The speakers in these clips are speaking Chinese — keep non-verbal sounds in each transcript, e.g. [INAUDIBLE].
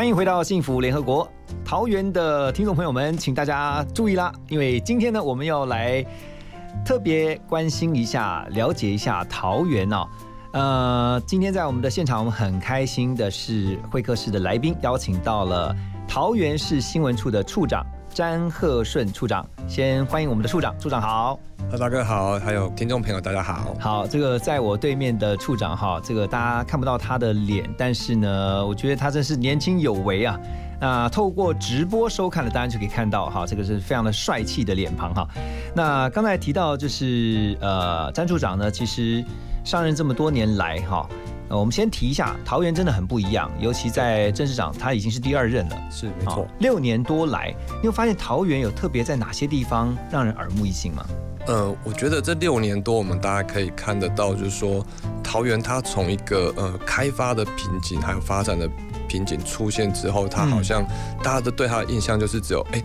欢迎回到幸福联合国。桃园的听众朋友们，请大家注意啦，因为今天呢，我们要来特别关心一下、了解一下桃园哦。呃，今天在我们的现场，我们很开心的是会客室的来宾邀请到了桃园市新闻处的处长詹鹤顺处长。先欢迎我们的处长，处长好。呃，大哥好，还有听众朋友大家好。好，这个在我对面的处长哈，这个大家看不到他的脸，但是呢，我觉得他真是年轻有为啊。那透过直播收看的，当然就可以看到哈，这个是非常的帅气的脸庞哈。那刚才提到就是呃，詹处长呢，其实上任这么多年来哈，呃，我们先提一下，桃园真的很不一样，尤其在郑市长他已经是第二任了，是没错。好，六年多来，你有发现桃园有特别在哪些地方让人耳目一新吗？呃，我觉得这六年多，我们大家可以看得到，就是说桃园它从一个呃开发的瓶颈，还有发展的瓶颈出现之后，它好像大家都对它的印象就是只有哎、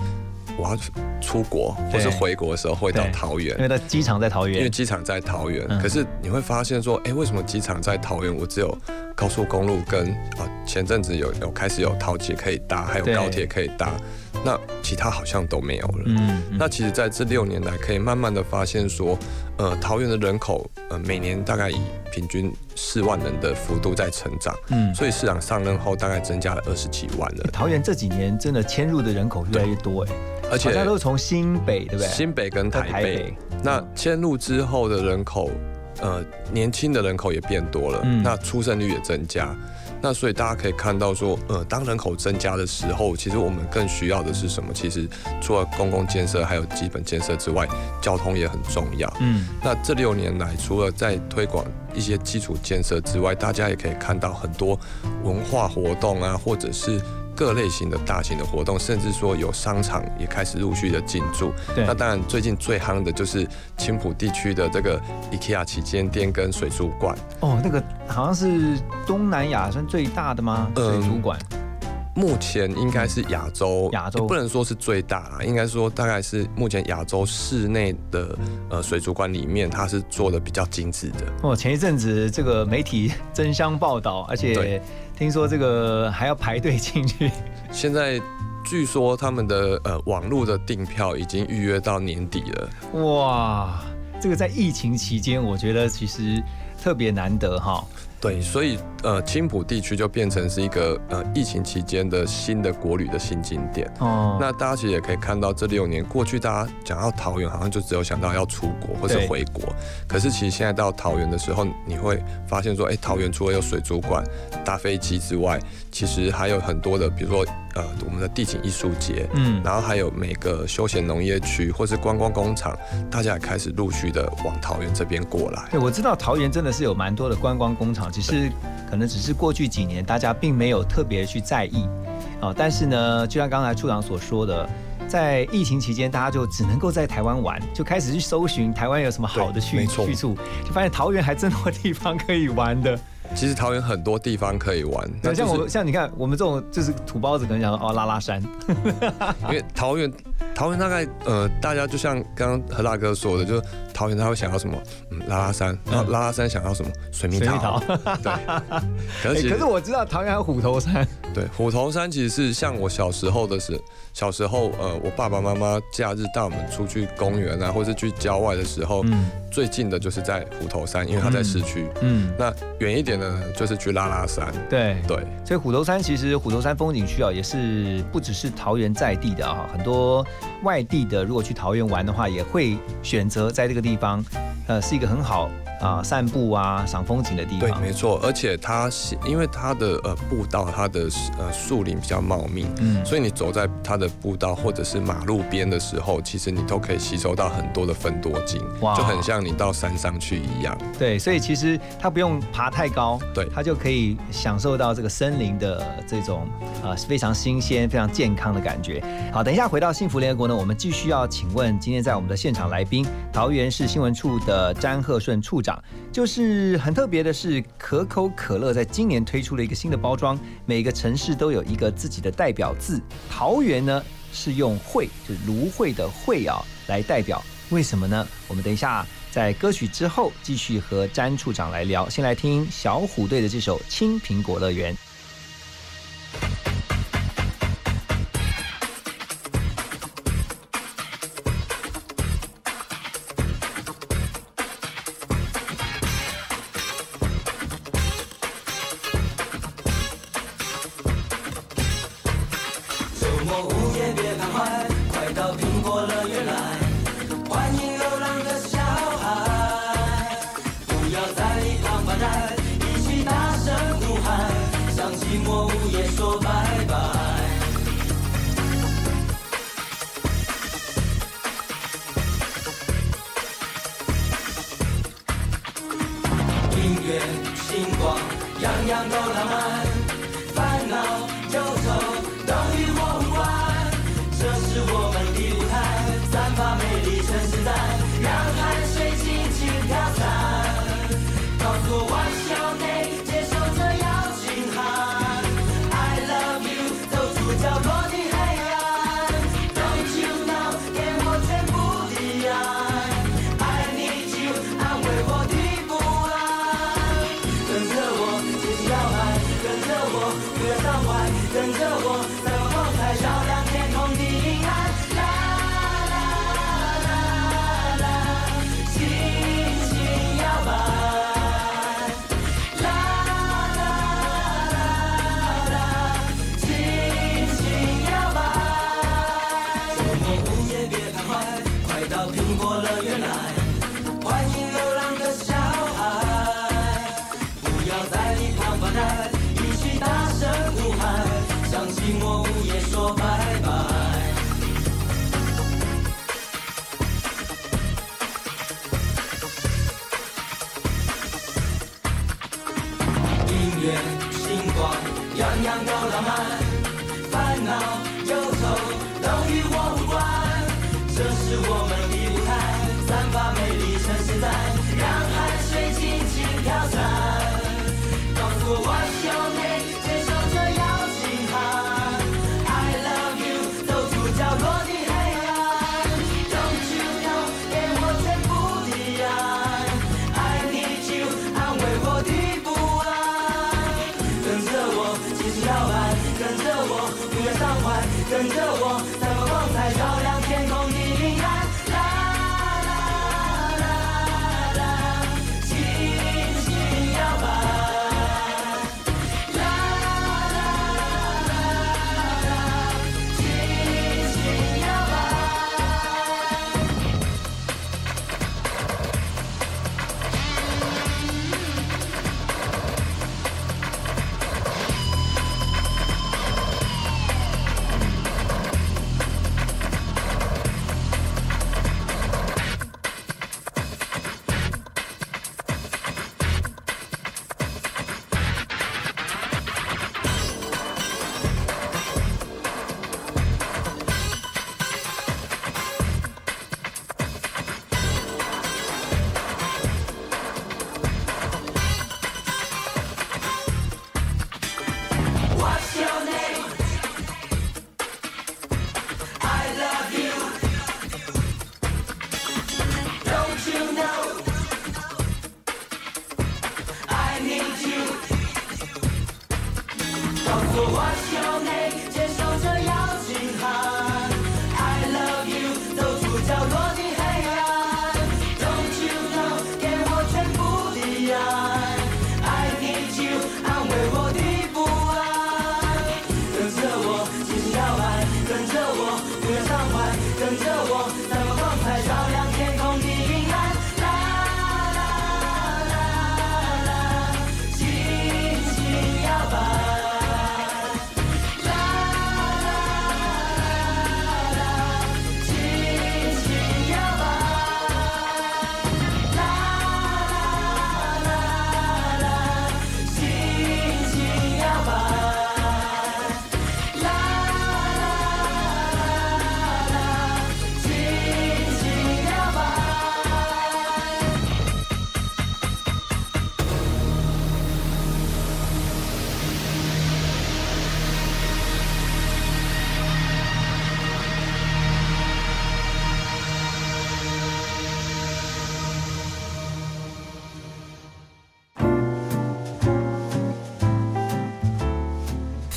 我要出国或是回国的时候会到桃园因。为在机场在桃园因为，机场在桃园，嗯可是你会发现说，哎、为什么机场在桃园？我只有高速公路跟啊，前阵子有有开始有桃捷可以搭，还有高铁可以搭，那其他好像都没有了。嗯，嗯。那其实在这六年来，可以慢慢的发现说，呃，桃园的人口，呃，每年大概以平均四万人的幅度在成长，嗯，所以市长上任后大概增加了二十几万人，桃园这几年真的迁入的人口越来越多哎，而且大家都是从新北对不对？新北跟到台北，那迁入之后的人口，呃，年轻的人口也变多了，嗯。那出生率也增加。那所以大家可以看到说，呃，当人口增加的时候，其实我们更需要的是什么？其实除了公共建设还有基本建设之外，交通也很重要。嗯，那这六年来，除了在推广一些基础建设之外，大家也可以看到很多文化活动啊，或者是各类型的大型的活动，甚至说有商场也开始陆续的进驻。对那当然，最近最夯的就是青浦地区的这个 IKEA 旗舰店跟水族馆。哦，那个好像是东南亚算最大的吗？嗯水族馆，目前应该是亚洲，亚洲也不能说是最大啦，应该说大概是目前亚洲室内的呃水族馆里面，它是做的比较精致的。哦，前一阵子这个媒体 [LAUGHS] 争相报道，而且对听说这个还要排队进去，现在据说他们的呃网络的订票已经预约到年底了。哇，这个在疫情期间，我觉得其实特别难得哈。对，所以呃青浦地区就变成是一个呃疫情期间的新的国旅的新景点。哦，那大家其实也可以看到，这六年过去，大家讲到桃园，好像就只有想到要出国或是回国。可是其实现在到桃园的时候，你会发现说，哎、桃园除了有水族馆、搭飞机之外，其实还有很多的，比如说呃我们的地景艺术节，嗯，然后还有每个休闲农业区或是观光工厂，大家也开始陆续的往桃园这边过来。对，我知道桃园真的是有蛮多的观光工厂，只是可能只是过去几年大家并没有特别去在意哦。但是呢，就像刚才处长所说的，在疫情期间，大家就只能够在台湾玩，就开始去搜寻台湾有什么好的去去处，就发现桃园还真多地方可以玩的。其实桃园很多地方可以玩，那对，像就是我像你看，我们这种就是土包子，可能想说哦拉拉山，[LAUGHS] 因为桃园，桃园大概呃，大家就像刚刚何大哥说的，就是桃园他会想要什么，嗯，拉拉山，然后拉拉山想要什么，水蜜桃，[LAUGHS] 对。[LAUGHS] 可欸是我知道桃园还有虎头山，对虎头山其实是像我小时候的时，小时候呃，我爸爸妈妈假日带我们出去公园啊，或是去郊外的时候，嗯。最近的就是在虎头山，因为它在市区。嗯，那远一点的呢，就是去拉拉山。对。对，所以虎头山其实虎头山风景区啊，也是不只是桃园在地的啊，很多外地的如果去桃园玩的话，也会选择在这个地方，呃，是一个很好啊、散步啊、赏风景的地方对，方。没错，而且它是因为它的呃步道，它的呃树林比较茂密，嗯所以你走在它的步道或者是马路边的时候，其实你都可以吸收到很多的分多精，哇就很像你到山上去一样。对，所以其实它不用爬太高，对它就可以享受到这个森林的这种呃非常新鲜、非常健康的感觉。好，等一下回到幸福联合国呢，我们继续要请问今天在我们的现场来宾，桃园市新闻处的詹鹤顺处长，就是很特别的是，可口可乐在今年推出了一个新的包装，每个城市都有一个自己的代表字，桃园呢是用会，就是芦荟的会啊来代表。为什么呢？我们等一下在歌曲之后继续和詹处长来聊。先来听小虎队的这首《青苹果乐园》。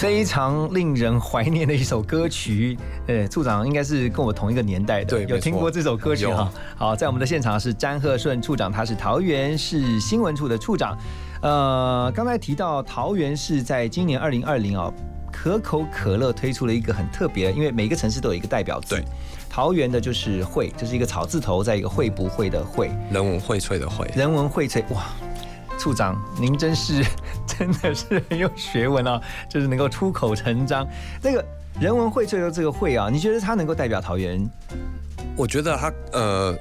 非常令人怀念的一首歌曲。呃，处长应该是跟我同一个年代的，对有听过这首歌曲哈。好，在我们的现场是詹鹤顺处长，他是桃园市新闻处的处长。呃，刚才提到桃园市在今年二零二零啊，可口可乐推出了一个很特别，因为每个城市都有一个代表字。对，桃园的就是会，就是一个草字头，在一个会不会的会。人文荟萃的会，人文荟萃，哇，处长您真是真的是很有学问啊，[LAUGHS] 就是能够出口成章。那个人文荟萃的这个会啊，你觉得它能够代表桃园？我觉得它呃，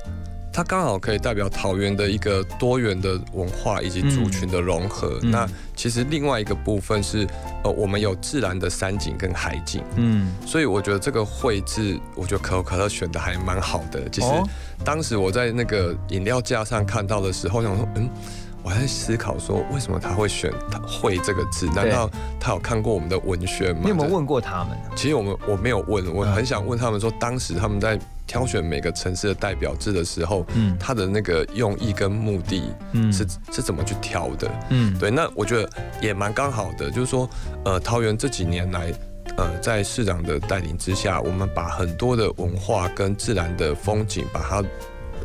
它刚好可以代表桃园的一个多元的文化以及族群的融合。嗯那其实另外一个部分是，呃，我们有自然的山景跟海景，嗯，所以我觉得这个绘制，我觉得可口可乐选的还蛮好的。其实哦当时我在那个饮料架上看到的时候，想说，嗯。我还在思考说，为什么他会选“会”这个字？难道他有看过我们的文宣吗？你有没有问过他们？其实我们我没有问，我嗯很想问他们说，当时他们在挑选每个城市的代表字的时候，嗯他的那个用意跟目的嗯是、是怎么去挑的？嗯，对，那我觉得也蛮刚好的，就是说，呃，桃园这几年来，呃，在市长的带领之下，我们把很多的文化跟自然的风景，把它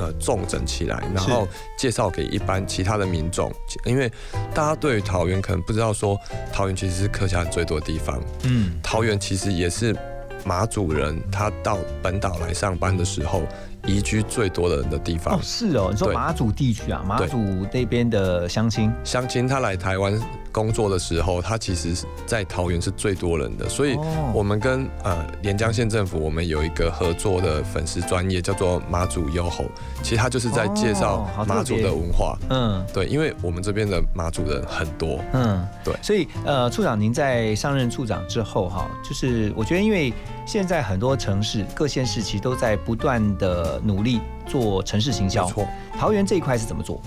呃重整起来，然后介绍给一般其他的民众，因为大家对于桃园可能不知道说，桃园其实是客家人最多的地方，嗯桃园其实也是马祖人他到本岛来上班的时候移居最多的人的地方哦。是哦，你说马祖地区啊，马祖那边的乡亲，乡亲他来台湾工作的时候，他其实是在桃园是最多人的，所以哦。我们跟呃连江县政府，我们有一个合作的粉丝专业叫做马祖优吼，其实他就是在介绍马祖的文化。嗯。对，因为我们这边的马祖人很多，嗯，对。所以呃，处长您在上任处长之后哈，就是我觉得因为现在很多城市各县市其实都在不断的努力做城市行销。桃园这一块是怎么做？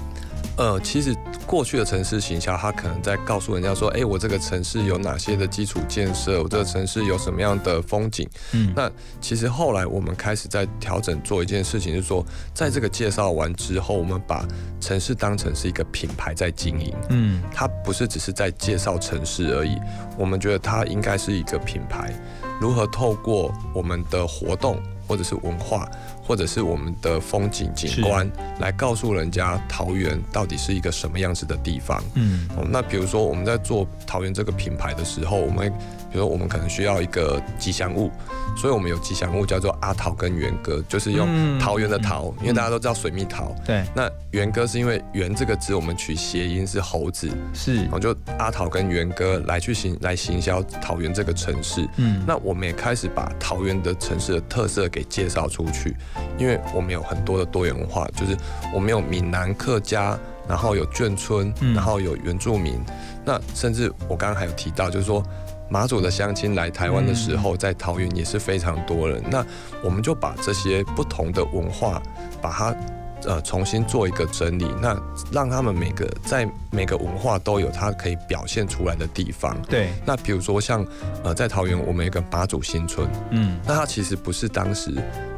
呃，其实过去的城市行销，它可能在告诉人家说，哎，我这个城市有哪些的基础建设，我这个城市有什么样的风景。嗯那其实后来我们开始在调整做一件事情，就是说，在这个介绍完之后，我们把城市当成是一个品牌在经营，嗯它不是只是在介绍城市而已。我们觉得它应该是一个品牌，如何透过我们的活动或者是文化，或者是我们的风景景观，来告诉人家桃园到底是一个什么样子的地方。嗯。哦，那比如说我们在做桃园这个品牌的时候，我们比如说我们可能需要一个吉祥物，所以我们有吉祥物叫做阿桃跟元哥，就是用嗯。桃园的桃，因为大家都知道水蜜桃。对，那元歌是因为元这个字我们取谐音是猴子，是。然后就阿桃跟元歌来去行来行销桃园这个城市。嗯。那我们也开始把桃园的城市的特色给介绍出去，因为我们有很多的多元文化，就是我们有闽南客家，然后有眷村，嗯然后有原住民，那甚至我刚刚还有提到，就是说。马祖的乡亲来台湾的时候，在桃园也是非常多人。那我们就把这些不同的文化，把它呃重新做一个整理，那让他们每个在每个文化都有它可以表现出来的地方。对，那比如说像呃在桃园，我们有一个马祖新村，嗯。那它其实不是当时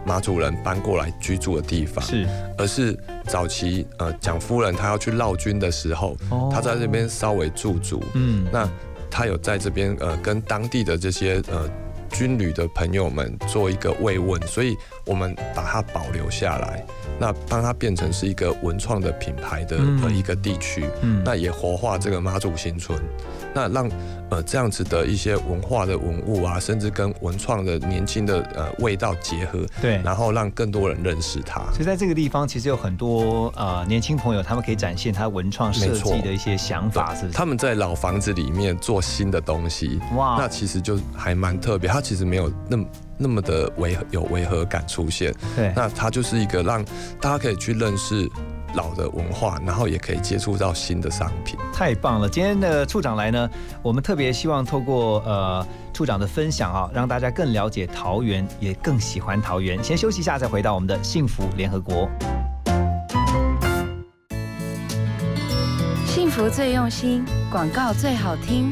马祖人搬过来居住的地方，是。而是早期呃蒋夫人她要去绕军的时候，哦。她在这边稍微驻足，嗯。那她有在这边呃跟当地的这些呃。军旅的朋友们做一个慰问，所以我们把它保留下来，那帮它变成是一个文创的品牌的一个地区。嗯那也活化这个妈祖新村，那让呃这样子的一些文化的文物啊，甚至跟文创的年轻的呃味道结合，对。然后让更多人认识它。所以在这个地方，其实有很多呃年轻朋友，他们可以展现他文创设计的一些想法，是不是？他们在老房子里面做新的东西，哇那其实就还蛮特别。它其实没有那么那么的违和有违和感出现，对，那它就是一个让大家可以去认识老的文化，然后也可以接触到新的商品。太棒了！今天的处长来呢，我们特别希望透过呃处长的分享啊，让大家更了解桃园，也更喜欢桃园。先休息一下，再回到我们的幸福联合国。幸福最用心，广告最好听。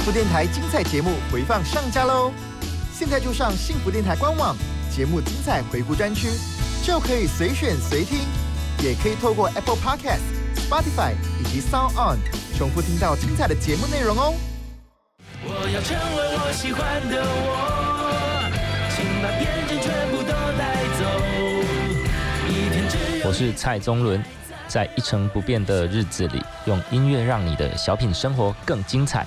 幸福电台精彩节目回放上架喽！现在就上幸福电台官网节目精彩回顾专区，就可以随选随听，也可以透过 Apple Podcast、Spotify 以及 Sound On 重复听到精彩的节目内容哦。我要成为我喜欢的我，请把边界全部都带走。一天只有我是蔡宗伦，在一成不变的日子里，用音乐让你的小品生活更精彩。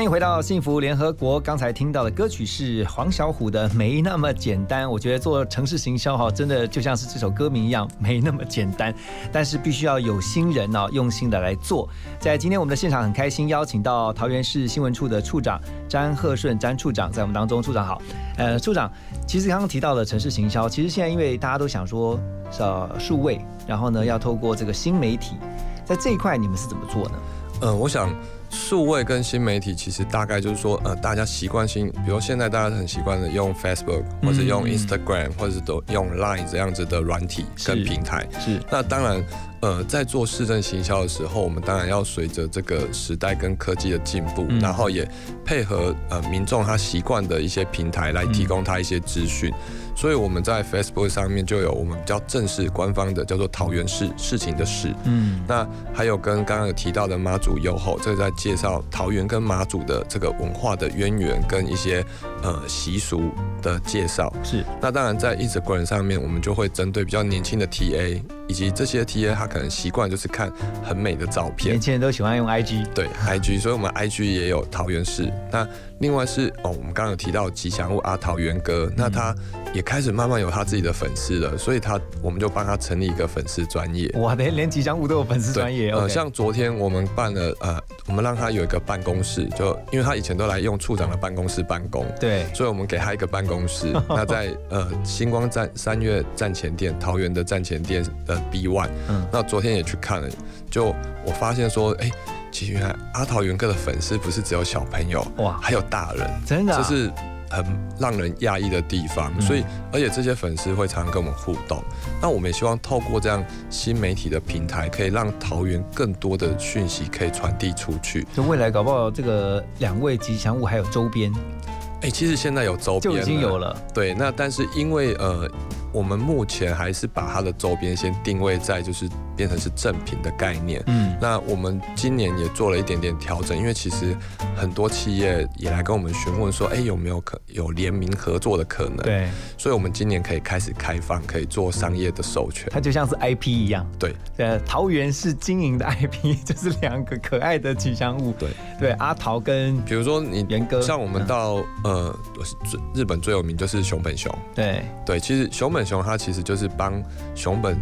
欢迎回到幸福联合国。刚才听到的歌曲是黄小琥的《没那么简单》。我觉得做城市行销哈，真的就像是这首歌名一样，没那么简单。但是必须要有心人哦，用心的来做。在今天我们的现场很开心，邀请到桃园市新闻处的处长詹鹤顺詹处长在我们当中。处长好，呃，处长，其实刚刚提到的城市行销，其实现在因为大家都想说呃数位，然后呢要透过这个新媒体，在这一块你们是怎么做呢？呃，我想数位跟新媒体其实大概就是说，呃，大家习惯性，比如现在大家很习惯的用 Facebook 或者用 Instagram 或者是都用 Line 这样子的软体跟平台。是。那当然，呃，在做市政行销的时候，我们当然要随着这个时代跟科技的进步，然后也配合呃民众他习惯的一些平台来提供他一些资讯。所以我们在 Facebook 上面就有我们比较正式官方的叫做桃园市事情的事，嗯，那还有跟刚刚有提到的妈祖优后，这个在介绍桃园跟妈祖的这个文化的渊源跟一些呃习俗的介绍。是，那当然在 Instagram 上面，我们就会针对比较年轻的 TA 以及这些 TA 他可能习惯就是看很美的照片，年轻人都喜欢用 IG，对 IG，[LAUGHS] 所以我们 IG 也有桃园市。那另外是哦，我们刚刚有提到吉祥物阿桃园哥，那他也开始慢慢有他自己的粉丝了，所以他我们就帮他成立一个粉丝专业。哇，连连吉祥物都有粉丝专业呃，像昨天我们办了呃，我们让他有一个办公室，就因为他以前都来用处长的办公室办公，对，所以我们给他一个办公室。[LAUGHS] 那在呃星光站三月站前店桃园的站前店的 B One，嗯，那昨天也去看了，就我发现说，哎。其实原来阿桃元哥的粉丝不是只有小朋友哇，还有大人，真的，这是很让人讶异的地方。所以，而且这些粉丝会常常跟我们互动。那我们也希望透过这样新媒体的平台，可以让桃园更多的讯息可以传递出去。就未来搞不好这个两位吉祥物还有周边，哎，其实现在有周边就已经有了。对，那但是因为呃。我们目前还是把它的周边先定位在就是变成是正品的概念。嗯，那我们今年也做了一点点调整，因为其实很多企业也来跟我们询问说，哎，有没有可有联名合作的可能？对，所以我们今年可以开始开放，可以做商业的授权。它就像是 IP 一样。对，呃，桃园是经营的 IP，[LAUGHS] 就是两个可爱的吉祥物。对，对，阿桃跟比如说你严哥，像我们到呃，最日本最有名就是熊本熊。对，对，其实熊本。熊它其实就是帮熊本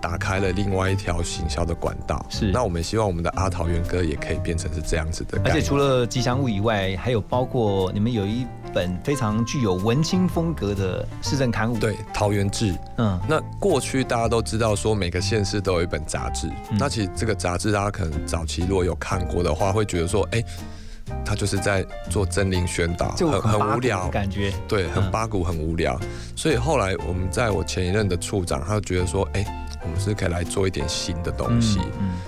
打开了另外一条行销的管道。是，那我们希望我们的阿桃园哥也可以变成是这样子的。而且除了吉祥物以外，还有包括你们有一本非常具有文青风格的市政刊物。对，桃园志。嗯，那过去大家都知道说每个县市都有一本杂志。那其实这个杂志大家可能早期如果有看过的话，会觉得说，哎。他就是在做真灵宣导，很很无聊感觉，对，很八股，很无聊。所以后来我们在我前一任的处长，他就觉得说，哎，我们是可以来做一点新的东西，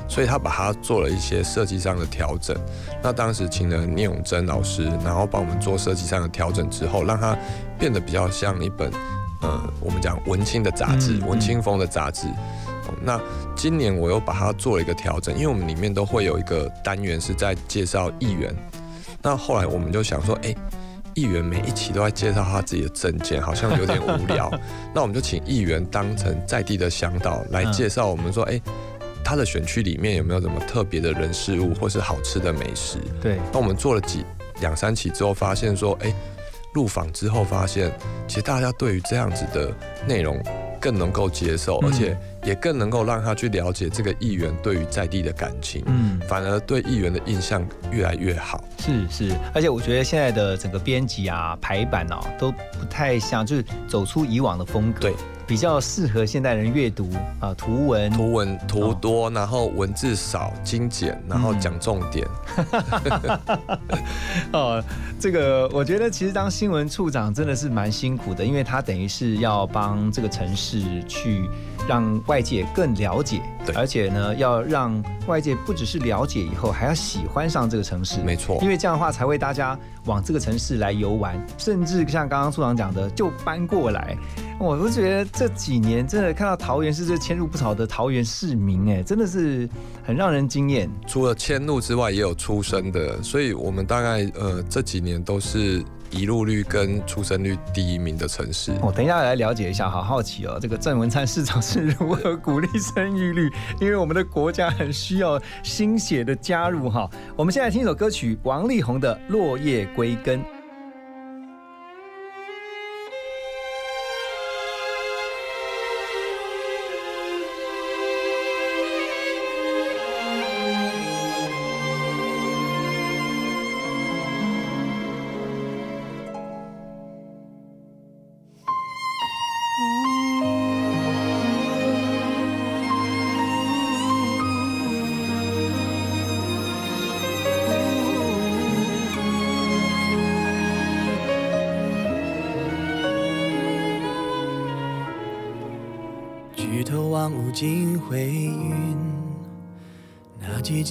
所以他把它做了一些设计上的调整。那当时请了聂永贞老师，然后帮我们做设计上的调整之后，让它变得比较像一本，呃，我们讲文青的杂志，文青风的杂志。那今年我又把它做了一个调整，因为我们里面都会有一个单元是在介绍议员。那后来我们就想说，哎，议员每一期都在介绍他自己的证件，好像有点无聊。[LAUGHS] 那我们就请议员当成在地的向导来介绍我们说，哎，他的选区里面有没有什么特别的人事物，或是好吃的美食？对。那我们做了几两三期之后，发现说，哎，入访之后发现，其实大家对于这样子的内容。更能够接受，而且也更能够让他去了解这个议员对于在地的感情，嗯，反而对议员的印象越来越好。是是，而且我觉得现在的整个编辑啊、排版啊，都不太像，就是走出以往的风格。对。比较适合现代人阅读啊，图文图文图多，然后文字少，精简，然后讲重点。[LAUGHS] 哦，这个我觉得其实当新闻处长真的是蛮辛苦的，因为他等于是要帮这个城市去让外界更了解，对而且呢，要让外界不只是了解以后，还要喜欢上这个城市。没错因为这样的话才会大家往这个城市来游玩，甚至像刚刚处长讲的，就搬过来。我都觉得这几年真的看到桃园市这迁入不少的桃园市民，哎，真的是很让人惊艳。除了迁入之外，也有出生的，所以我们大概呃这几年都是移入率跟出生率第一名的城市。我、等一下来了解一下，好好奇哦，这个郑文灿市长是如何鼓励生育率？因为我们的国家很需要新血的加入哈。我们现在听一首歌曲，王力宏的《落叶归根》。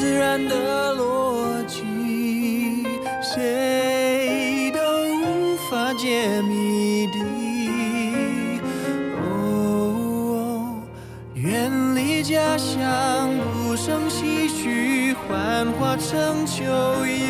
自然的逻辑，谁都无法解谜底。哦，远离家乡，不胜唏嘘，幻化成秋叶，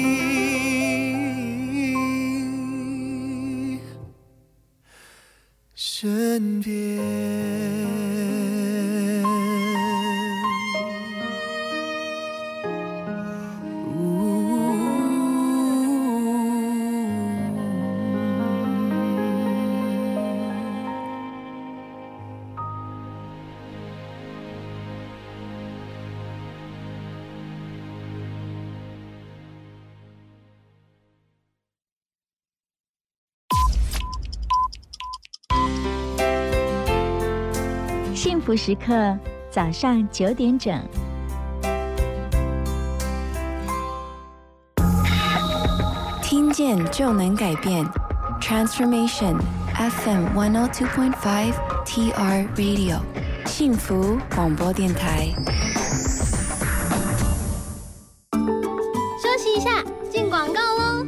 时刻，早上九点整。听见就能改变，Transformation FM one hundred two point five TR Radio，幸福广播电台。休息一下，进广告喽。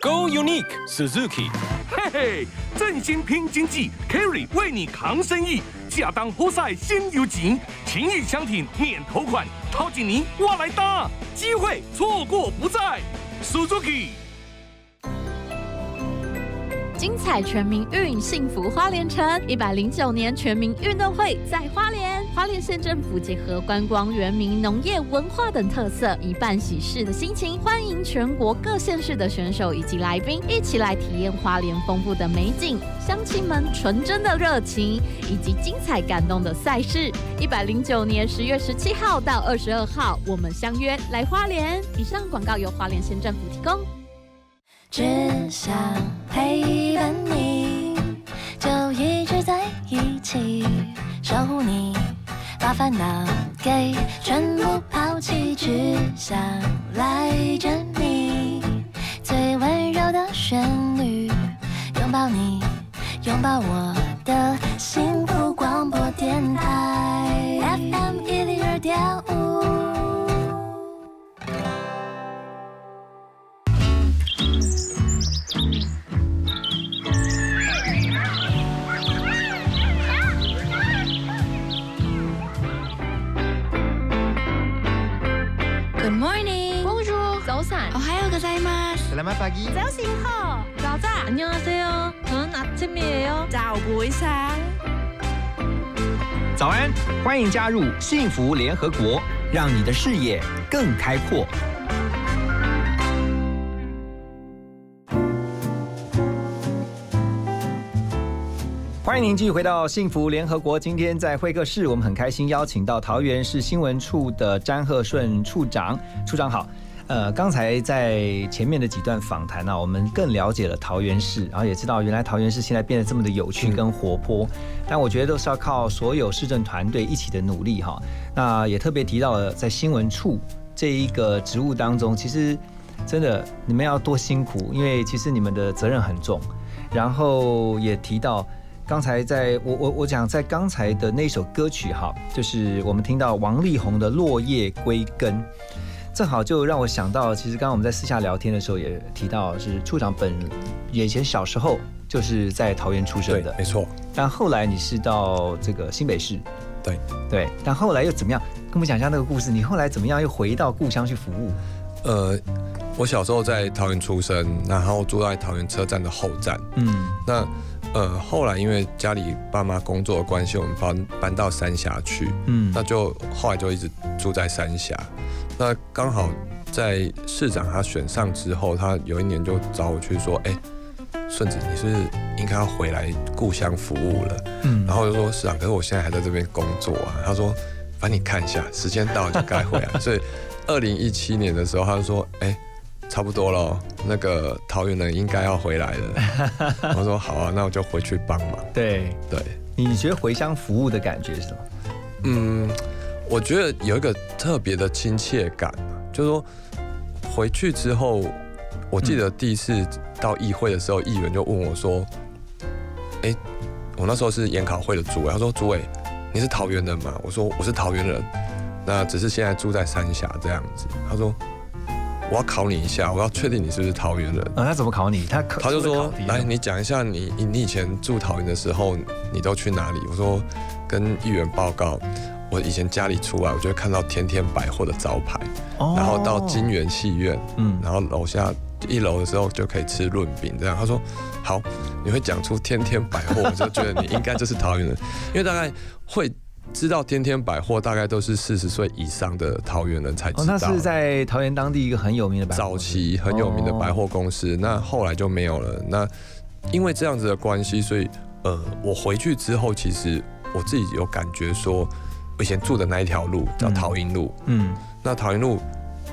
Go Unique Suzuki，嘿嘿，振兴拼经济，Carry 为你扛生意，亚当波塞先有情，情侣相挺免头款，掏紧您我来搭，机会错过不再，Suzuki。精彩全民运，幸福花莲城。一百零九年全民运动会在花莲，花莲县政府结合观光、原民、农业、文化等特色，以办喜事的心情，欢迎全国各县市的选手以及来宾一起来体验花莲丰富的美景、乡亲们纯真的热情，以及精彩感动的赛事。一百零九年十月十七号到二十二号，我们相约来花莲。以上广告由花莲县政府提供。只想陪伴你，就一直在一起，守护你，把烦恼给全部抛弃，只想赖着你，最温柔的旋律，拥抱你，拥抱我的幸福广播电台 FM 一零二点五。이마스. Selamat pagi. 早醒好。早早. 안녕하세요. 저는 아침이에요. 早安상. 早安，欢迎加入幸福联合国，让你的视野更开阔。欢迎您继续回到幸福联合国。今天在会客室，我们很开心邀请到桃园市新闻处的詹鹤顺处长。处长好。 呃，刚才在前面的几段访谈呢、我们更了解了桃园市，然后也知道原来桃园市现在变得这么的有趣跟活泼。但我觉得都是要靠所有市政团队一起的努力哈。那也特别提到了在新闻处这一个职务当中，其实真的你们要多辛苦，因为其实你们的责任很重。然后也提到。刚才在我我我讲在刚才的那首歌曲哈，就是我们听到王力宏的《落叶归根》，正好就让我想到，其实刚刚我们在私下聊天的时候也提到，是处长本以前小时候就是在桃园出生的，没错。但后来你是到这个新北市，对对，但后来又怎么样？跟我们讲一下那个故事。你后来怎么样又回到故乡去服务？呃，我小时候在桃园出生，然后住在桃园车站的后站。嗯，那呃后来因为家里爸妈工作的关系，我们搬搬到三峡去。嗯那就后来就一直住在三峡。那刚好在市长他选上之后，他有一年就找我去说，哎、顺子，你是应该要回来故乡服务了？嗯然后我就说市长，可是我现在还在这边工作啊。他说，反正你看一下，时间到了就该回来。[LAUGHS] 所以二零一七年的时候，他就说，哎、差不多了哦，那个桃园人应该要回来了。[LAUGHS] 我说好啊，那我就回去帮忙。对对，你觉得回乡服务的感觉是什么？嗯，我觉得有一个特别的亲切感，就是说回去之后，我记得第一次到议会的时候，议员就问我说：“哎、我那时候是研考会的主委，他说主委你是桃园人吗？我说我是桃园人，那只是现在住在三峡这样子。他说我要考你一下，我要确定你是不是桃园人。啊，他怎么考你？他可他就说是不是考题：“来，你讲一下你你你以前住桃园的时候，你都去哪里？”我说：“跟议员报告，我以前家里出来，我就会看到天天百货的招牌，哦然后到金源戏院，嗯然后楼下一楼的时候就可以吃润饼，这样。他说好，你会讲出天天百货，我就觉得你应该就是桃园人，[LAUGHS] 因为大概会知道天天百货，大概都是四十岁以上的桃园人才哦，知道。那是在桃园当地一个很有名的早期很有名的百货公司，那后来就没有了。那因为这样子的关系，所以呃，我回去之后，其实我自己有感觉说，我以前住的那一条路叫桃营路，嗯，那桃园路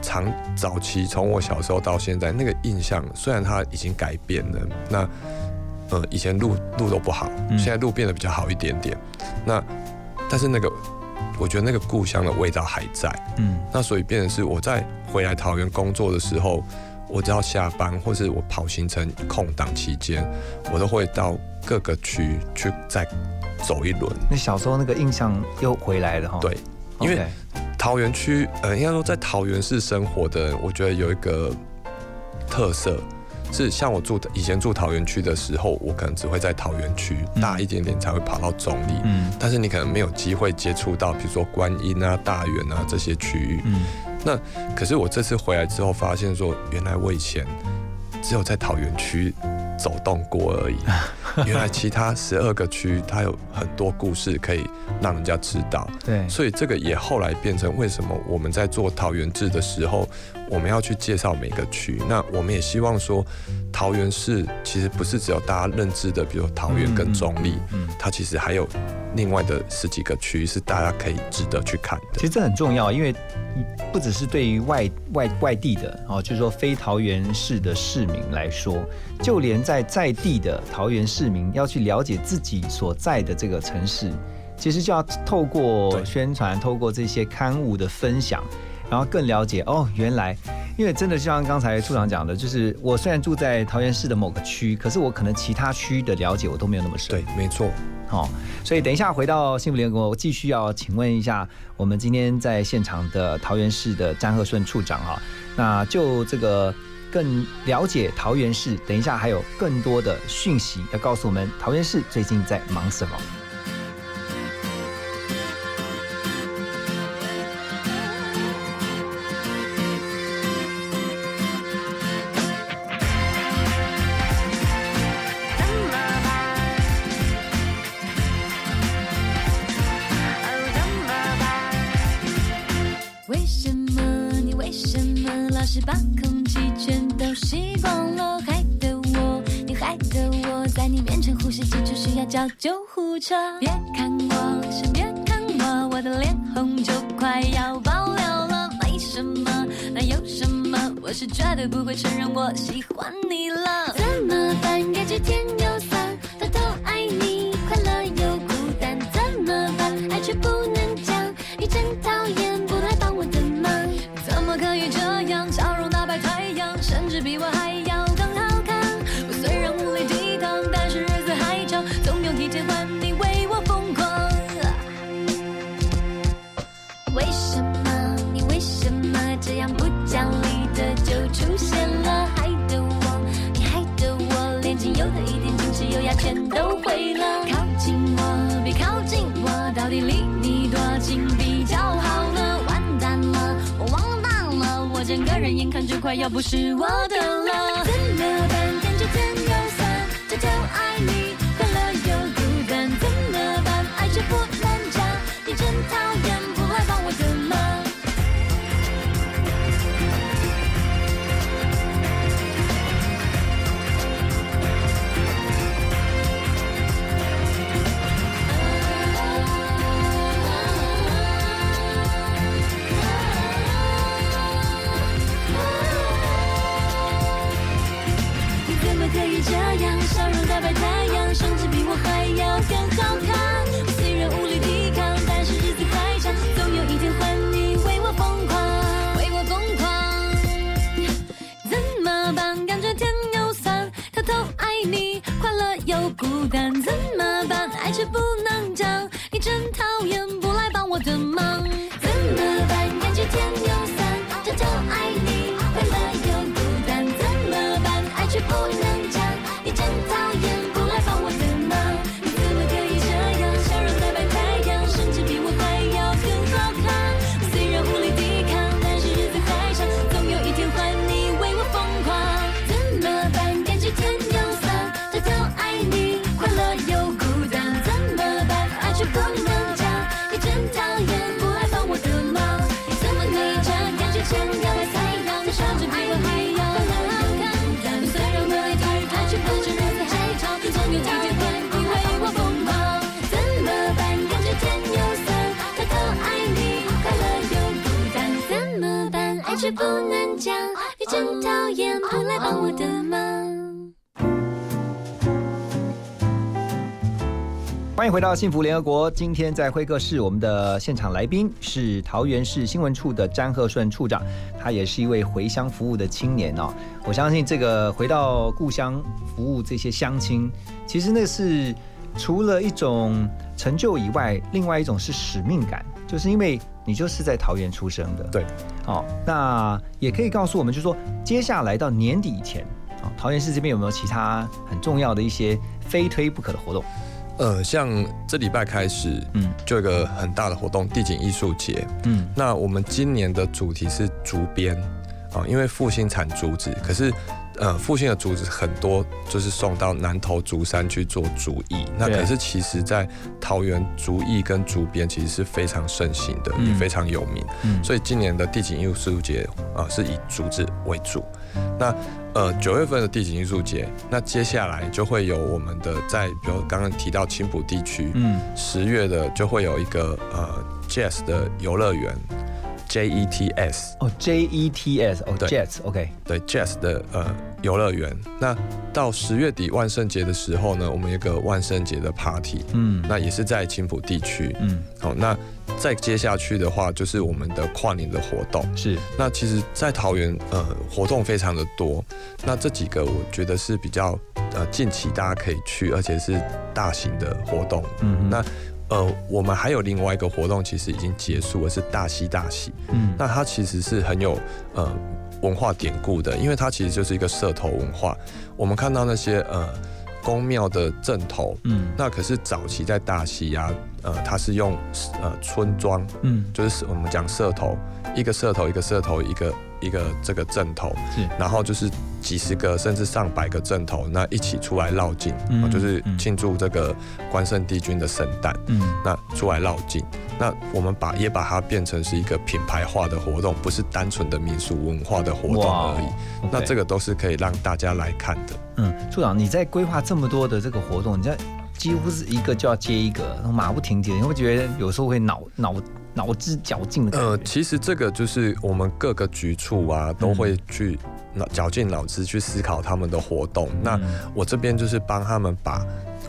长早期从我小时候到现在，那个印象虽然它已经改变了，那呃以前路路都不好，嗯。现在路变得比较好一点点，那但是那个我觉得那个故乡的味道还在，嗯，那所以变成是我在回来桃园工作的时候，我只要下班或是我跑行程空档期间，我都会到各个区去再走一轮。那小时候那个印象又回来了哈。对，因为桃园区，呃，应该说在桃园市生活的人，我觉得有一个特色。是像我住以前住桃园区的时候，我可能只会在桃园区大一点点才会跑到中立，嗯但是你可能没有机会接触到，比如说观音啊、大园啊这些区域。嗯，那可是我这次回来之后，发现说，原来我以前只有在桃园区走动过而已。[LAUGHS] 原来其他十二个区，它有很多故事可以让人家知道。对所以这个也后来变成为什么我们在做桃园志的时候，我们要去介绍每个区。那我们也希望说，桃园市其实不是只有大家认知的，比如桃园跟中立，嗯它其实还有另外的十几个区是大家可以值得去看的。其实这很重要，因为不只是对于外外外地的哦，就是说非桃园市的市民来说，就连在在地的桃园市民要去了解自己所在的这个城市，其实就要透过宣传，透过这些刊物的分享，然后更了解哦，原来。因为真的就像刚才处长讲的，就是我虽然住在桃园市的某个区，可是我可能其他区的了解我都没有那么深。对，没错。好、所以等一下回到幸福联合国，我继续要请问一下我们今天在现场的桃园市的詹鹤顺处长哈、那就这个更了解桃园市，等一下还有更多的讯息要告诉我们桃园市最近在忙什么。是把空气全都吸光了？害得我，你害得我在你面前呼吸急促，需要叫救护车。别看我，先别看我，我的脸红就快要爆了了。没什么，那有什么？我是绝对不会承认我喜欢你了。怎么办？该几天又要不是我的了。欢迎回到幸福联合国。今天在会客室，我们的现场来宾是桃园市新闻处的詹鹤顺处长，他也是一位回乡服务的青年哦。我相信这个回到故乡服务这些乡亲，其实那是除了一种成就以外，另外一种是使命感，就是因为你就是在桃园出生的。对，哦，那也可以告诉我们，就是说接下来到年底以前，哦，桃园市这边有没有其他很重要的一些非推不可的活动？呃，像这礼拜开始，嗯，就有一个很大的活动——地景艺术节。嗯，那我们今年的主题是竹编啊，因为复兴产竹子，可是呃，复兴的竹子很多就是送到南投竹山去做竹艺。那可是其实，在桃园竹艺跟竹编其实是非常盛行的，也非常有名。嗯，所以今年的地景艺术节啊，是以竹子为主。那呃，九月份的地景艺术节，那接下来就会有我们的在，比如刚刚提到青浦地区，嗯，十月的就会有一个呃 Jazz 的游乐园，J E T S 哦，J E T S 哦，Jets，OK，对 Jets 的呃游乐园。那到十月底万圣节的时候呢，我们有个万圣节的 Party，嗯，那也是在青浦地区，嗯，好那。再接下去的话，就是我们的跨年的活动。是，那其实，在桃园，呃，活动非常的多。那这几个，我觉得是比较，呃，近期大家可以去，而且是大型的活动。嗯，那，呃，我们还有另外一个活动，其实已经结束了，是大溪大喜。嗯，那它其实是很有，呃，文化典故的，因为它其实就是一个社头文化。我们看到那些，呃。宫庙的正头，嗯，那可是早期在大溪呀，呃，它是用呃村庄，嗯，就是我们讲社头，一个社头一个社头一个一个这个阵头，是，然后就是几十个甚至上百个阵头，那一起出来绕境，嗯，就是庆祝这个关圣帝君的圣诞，嗯，那出来绕境。那我们把也把它变成是一个品牌化的活动，不是单纯的民俗文化的活动而已。那这个都是可以让大家来看的。嗯，处长，你在规划这么多的这个活动，你在几乎是一个就要接一个，马不停蹄，你会觉得有时候会脑脑脑汁绞尽的。呃，其实这个就是我们各个局处啊都会去脑绞尽脑汁去思考他们的活动。那我这边就是帮他们把。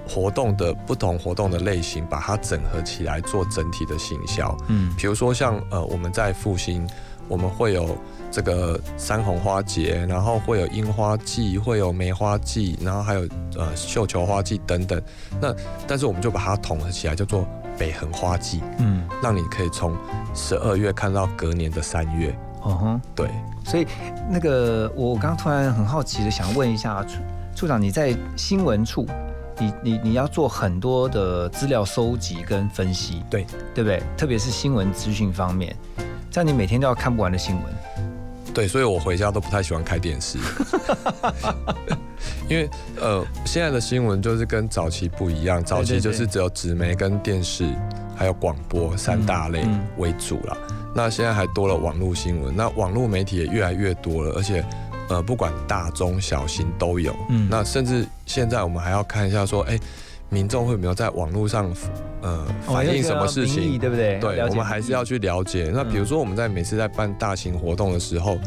活动的不同活动的类型，把它整合起来做整体的行销。嗯，比如说像呃我们在复兴，我们会有这个山红花节，然后会有樱花季，会有梅花季，然后还有呃绣球花季等等。那但是我们就把它统合起来，叫做北横花季。嗯，让你可以从十二月看到隔年的三月。哦哼，对。所以那个我刚突然很好奇的想问一下处处长，你在新闻处。你你你要做很多的资料收集跟分析，对对不对？特别是新闻资讯方面，这样你每天都要看不完的新闻。对，所以我回家都不太喜欢开电视，[LAUGHS] 因为呃，现在的新闻就是跟早期不一样，早期就是只有纸媒跟电视还有广播三大类为主了。那现在还多了网络新闻，那网络媒体也越来越多了，而且。呃，不管大中小型都有。嗯，那甚至现在我们还要看一下，说，哎，民众会没有在网络上，呃，反映什么事情，对不对？对，我们还是要去了解。那比如说，我们在每次在办大型活动的时候，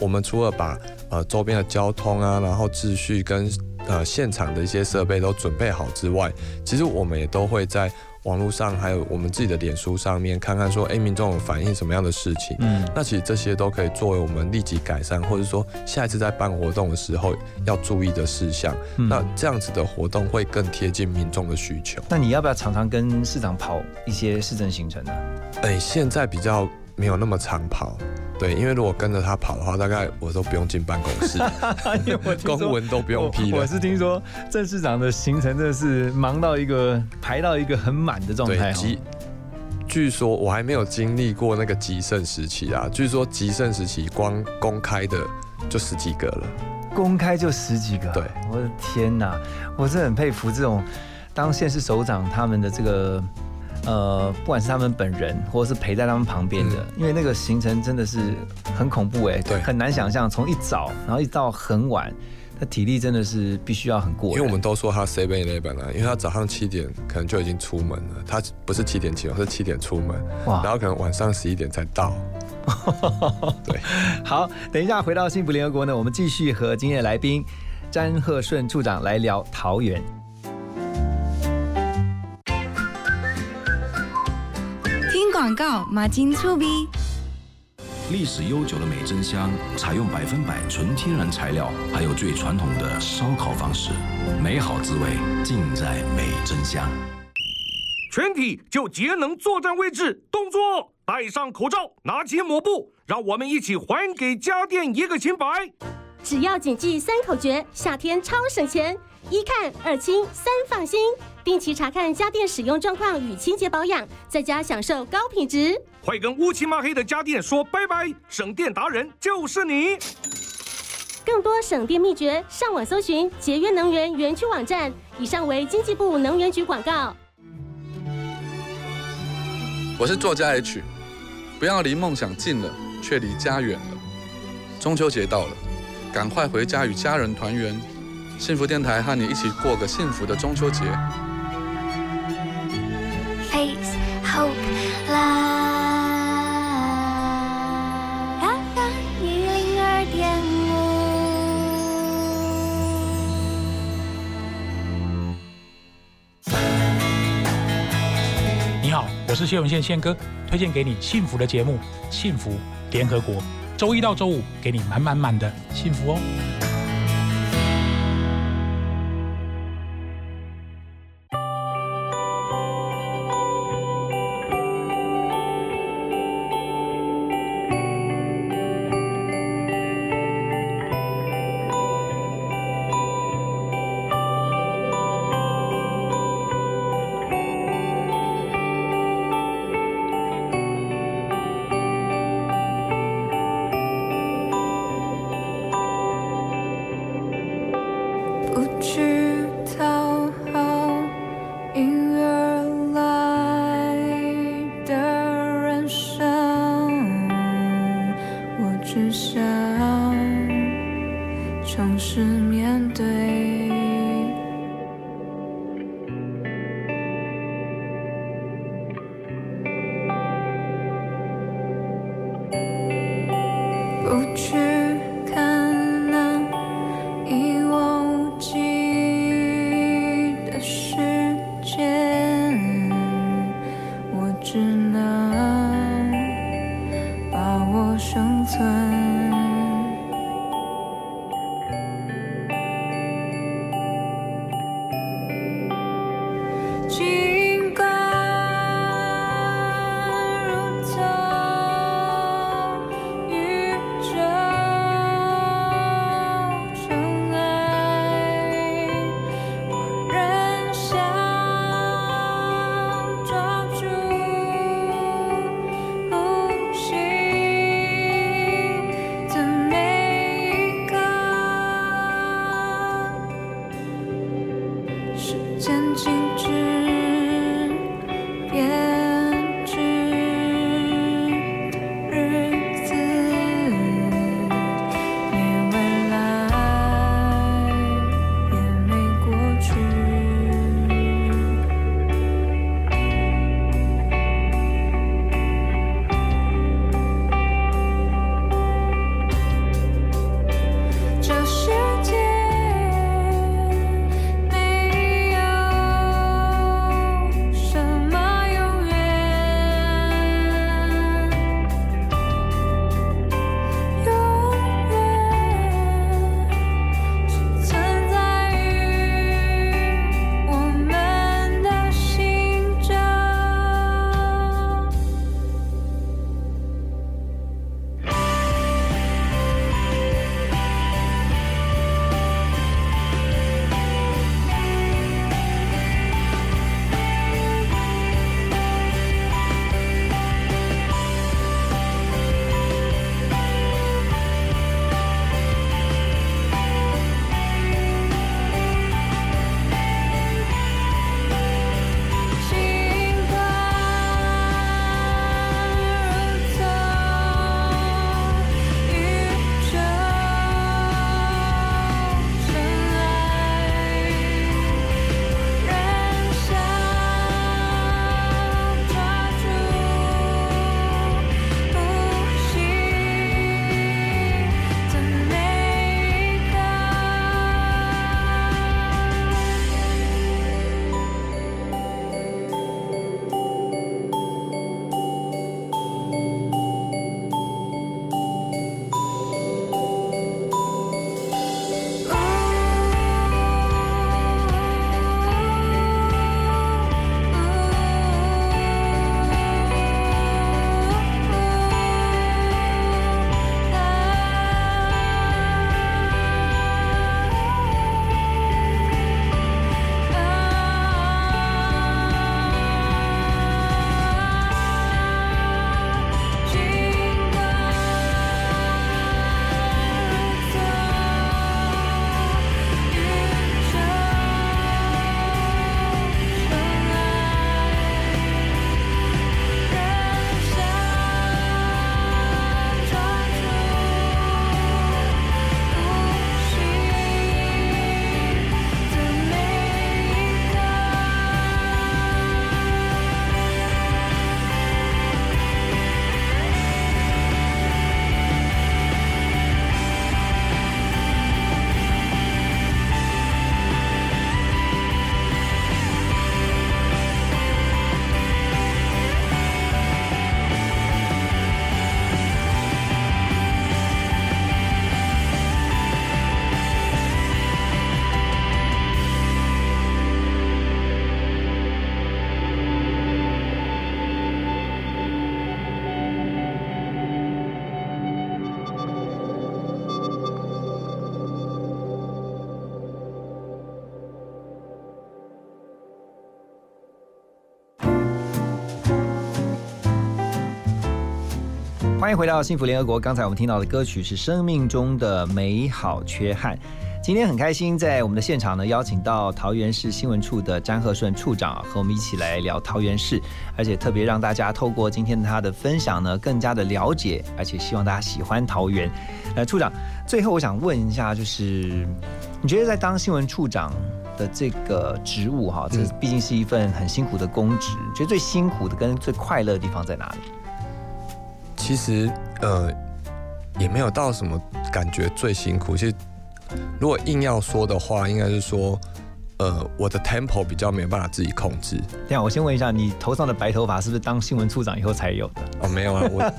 我们除了把呃周边的交通啊，然后秩序跟呃现场的一些设备都准备好之外，其实我们也都会在。网络上还有我们自己的脸书上面看看说，哎，民众反映什么样的事情？嗯，那其实这些都可以作为我们立即改善，或者说下一次在办活动的时候要注意的事项。那这样子的活动会更贴近民众的需求。那你要不要常常跟市长跑一些市政行程呢？哎，现在比较没有那么长跑。对，因为如果跟着他跑的话，大概我都不用进办公室，公文都不用批我是听说郑市长的行程真的是忙到一个排到一个很满的状态。对，据说我还没有经历过那个极盛时期啊。据说极盛时期光公开的就十几个了，公开就十几个。对，我的天哪，我是很佩服这种当县市首长他们的这个。呃，不管是他们本人，或者是陪在他们旁边的，因为那个行程真的是很恐怖哎，对，很难想象，从一早然后一到很晚，他体力真的是必须要很过。因为我们都说他 seven eleven 啊，因为他早上七点可能就已经出门了，他不是七点起床，是七点出门，哇，然后可能晚上十一点才到，[LAUGHS] 对，好，等一下回到幸福联合国呢，我们继续和今天的来宾詹鹤顺处长来聊桃园。广告，马金醋逼。历史悠久的美珍香，采用百分百纯天然材料，还有最传统的烧烤方式，美好滋味尽在美珍香。全体就节能作战位置，动作，戴上口罩，拿起抹布，让我们一起还给家电一个清白。只要谨记三口诀，夏天超省钱：一看、二清、三放心。定期查看家电使用状况与清洁保养，在家享受高品质。快跟乌漆嘛黑的家电说拜拜！省电达人就是你。更多省电秘诀，上网搜寻节约能源园区网站。以上为经济部能源局广告。我是作家 H，不要离梦想近了，却离家远了。中秋节到了，赶快回家与家人团圆。幸福电台和你一起过个幸福的中秋节。Face Hope Live FM 一零二点五你好，我是谢永宪宪哥，推荐给你幸福的节目《幸福联合国》，周一到周五给你满满满的幸福哦。存。欢迎回到幸福联合国。刚才我们听到的歌曲是《生命中的美好缺憾》。今天很开心，在我们的现场呢，邀请到桃园市新闻处的詹鹤顺处长和我们一起来聊桃园市，而且特别让大家透过今天他的分享呢，更加的了解，而且希望大家喜欢桃园。呃，处长，最后我想问一下，就是你觉得在当新闻处长的这个职务哈，这毕竟是一份很辛苦的公职，觉得最辛苦的跟最快乐的地方在哪里？其实呃也没有到什么感觉最辛苦。其实如果硬要说的话，应该是说呃我的 tempo 比较没有办法自己控制。这样，我先问一下，你头上的白头发是不是当新闻处长以后才有的？哦，没有啊，我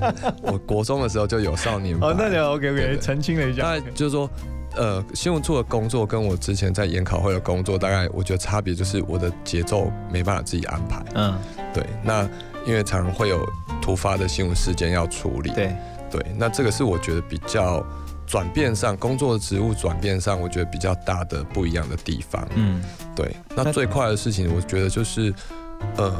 [LAUGHS] 我国中的时候就有少年。哦，那就 OK 对 OK，对澄清了一下。那就是说，呃，新闻处的工作跟我之前在研考会的工作，大概我觉得差别就是我的节奏没办法自己安排。嗯，对。那因为常常会有突发的新闻事件要处理。对对，那这个是我觉得比较转变上工作的职务转变上，我觉得比较大的不一样的地方。嗯，对。那最快的事情，我觉得就是呃，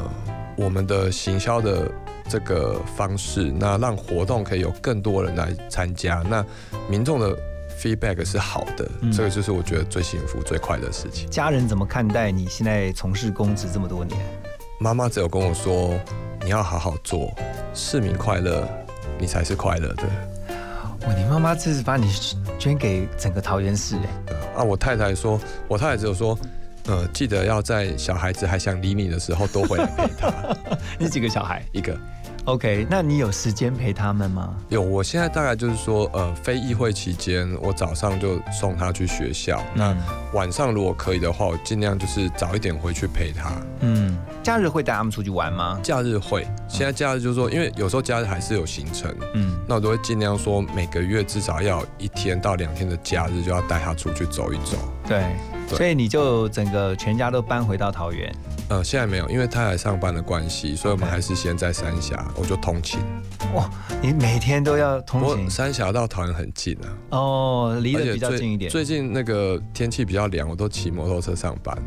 我们的行销的这个方式，那让活动可以有更多人来参加，那民众的 feedback 是好的，嗯这个就是我觉得最幸福、最快的事情。家人怎么看待你现在从事公职这么多年？妈妈只有跟我说，你要好好做，市民快乐，你才是快乐的。哇，你妈妈这是把你捐给整个桃园市哎。啊，我太太说，我太太只有说，呃，记得要在小孩子还想理你的时候多回来陪他。[LAUGHS] 你几个小孩？一个。OK，那你有时间陪他们吗？有，我现在大概就是说，呃，非议会期间，我早上就送他去学校。那晚上如果可以的话，我尽量就是早一点回去陪他。嗯，假日会带他们出去玩吗？假日会，现在假日就是说，因为有时候假日还是有行程，嗯，那我都会尽量说每个月至少要一天到两天的假日，就要带他出去走一走。对，对所以你就整个全家都搬回到桃园。呃，现在没有，因为太太上班的关系，所以我们还是先在三峡，我就通勤。哇，你每天都要通勤？三峡到桃园很近啊，哦，离得比较近一点。最近那个天气比较凉，我都骑摩托车上班，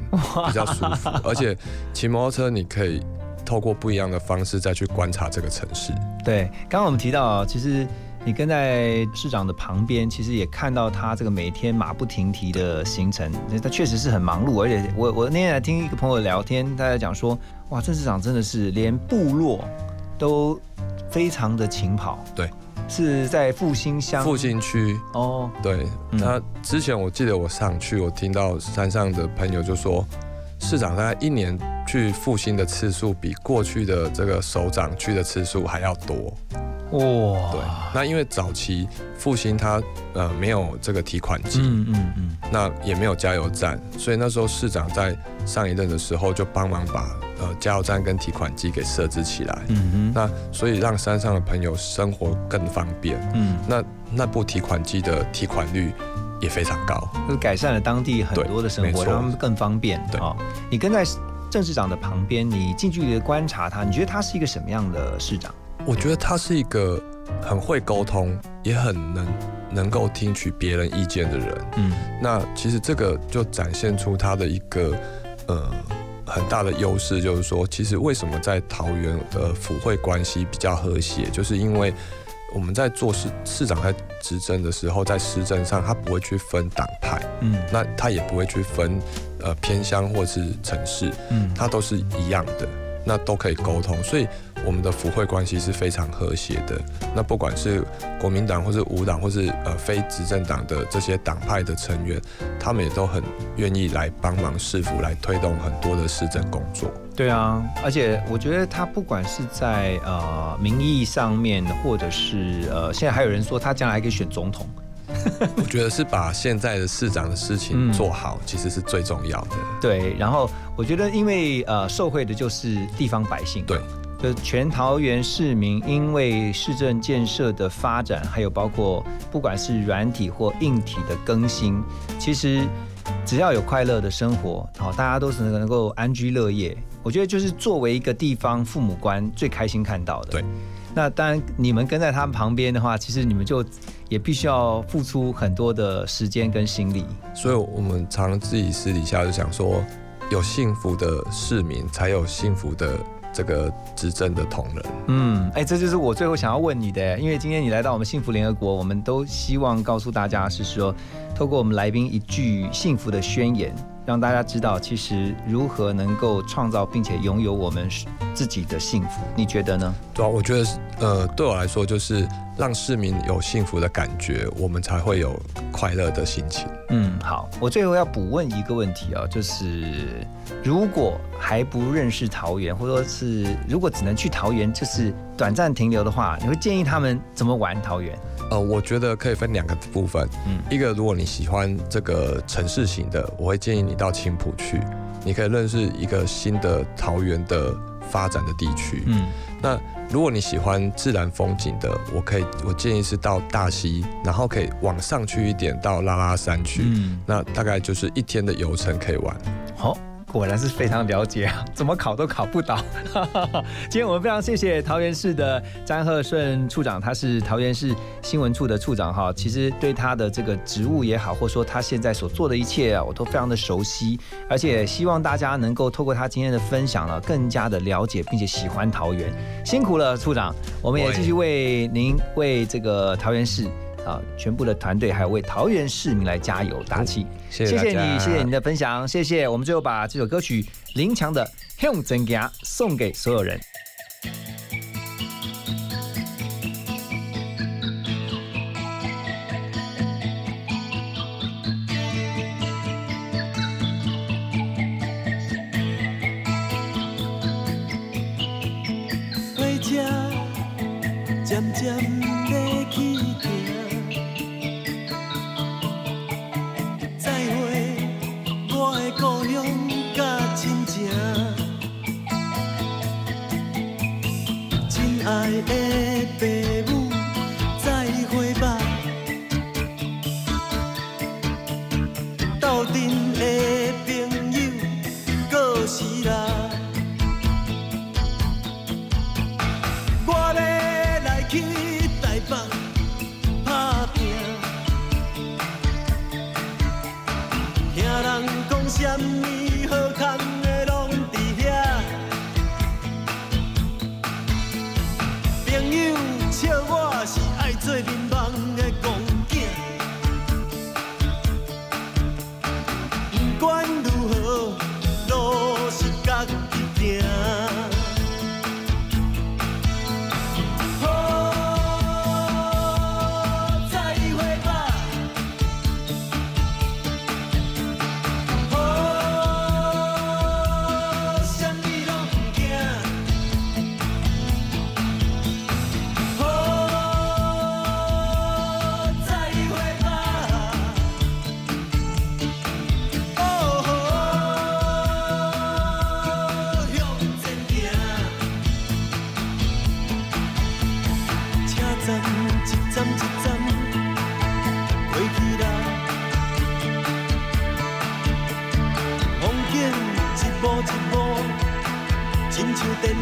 比较舒服。[LAUGHS] 而且骑摩托车你可以透过不一样的方式再去观察这个城市。对，刚刚我们提到，其实你跟在市长的旁边，其实也看到他这个每天马不停蹄的行程，他确实是很忙碌。而且我我那天还听一个朋友聊天，他在讲说，哇，郑市长真的是连部落都非常的勤跑。对，是在复兴乡复兴区哦，对，他之前我记得我上去，我听到山上的朋友就说，市长大概一年去复兴的次数比过去的这个首长去的次数还要多。哇，对，那因为早期复兴它呃没有这个提款机，嗯嗯嗯，那也没有加油站，所以那时候市长在上一任的时候就帮忙把呃加油站跟提款机给设置起来。嗯哼，那所以让山上的朋友生活更方便。嗯，那那部提款机的提款率也非常高。就是改善了当地很多的生活，让他们更方便。对哦，你跟在郑市长的旁边，你近距离的观察他，你觉得他是一个什么样的市长？我觉得他是一个很会沟通，也很能能够听取别人意见的人。嗯，那其实这个就展现出他的一个呃很大的优势，就是说，其实为什么在桃园的府会关系比较和谐，就是因为我们在做市市长在执政的时候，在施政上他不会去分党派，嗯，那他也不会去分呃偏乡或是城市，嗯他都是一样的，那都可以沟通，所以我们的府会关系是非常和谐的。那不管是国民党或是无党或是呃非执政党的这些党派的成员，他们也都很愿意来帮忙市府来推动很多的市政工作。对啊，而且我觉得他不管是在呃民意上面，或者是呃，现在还有人说他将来还可以选总统。[LAUGHS] 我觉得是把现在的市长的事情嗯做好，其实是最重要的。对，然后我觉得，因为呃，受惠的就是地方百姓，对，就是全桃园市民，因为市政建设的发展，还有包括不管是软体或硬体的更新，其实只要有快乐的生活，好，大家都是能够安居乐业。我觉得就是作为一个地方父母官最开心看到的。对，那当然你们跟在他们旁边的话，其实你们就也必须要付出很多的时间跟心力。所以我们常自己私底下就想说，有幸福的市民，才有幸福的这个执政的同仁。嗯，哎，这就是我最后想要问你的，因为今天你来到我们幸福联合国，我们都希望告诉大家是说，透过我们来宾一句幸福的宣言，让大家知道其实如何能够创造并且拥有我们自己的幸福。你觉得呢？对啊，我觉得呃，对我来说就是让市民有幸福的感觉，我们才会有快乐的心情。嗯，好，我最后要补问一个问题啊，就是如果还不认识桃园，或者说是如果只能去桃园，就是短暂停留的话，你会建议他们怎么玩桃园？呃，我觉得可以分两个部分，嗯，一个如果你喜欢这个城市型的，我会建议你到青浦去，你可以认识一个新的桃园的发展的地区，嗯，那如果你喜欢自然风景的，我可以我建议是到大溪，然后可以往上去一点到拉拉山去，嗯，那大概就是一天的游程可以玩，好。果然是非常了解啊，怎么考都考不倒。[LAUGHS] 今天我们非常谢谢桃园市的詹鹤顺处长，他是桃园市新闻处的处长哈。其实对他的这个职务也好，或者说他现在所做的一切啊，我都非常的熟悉，而且希望大家能够透过他今天的分享呢，更加的了解并且喜欢桃园。辛苦了，处长，我们也继续为您为这个桃园市。啊，全部的团队还有为桃园市民来加油打气，谢谢你，谢谢你的分享，谢谢。我们最后把这首歌曲林强的《向真行》送给所有人。回家，渐渐一站一站一站过去啦。风景一幕一幕，亲像电影。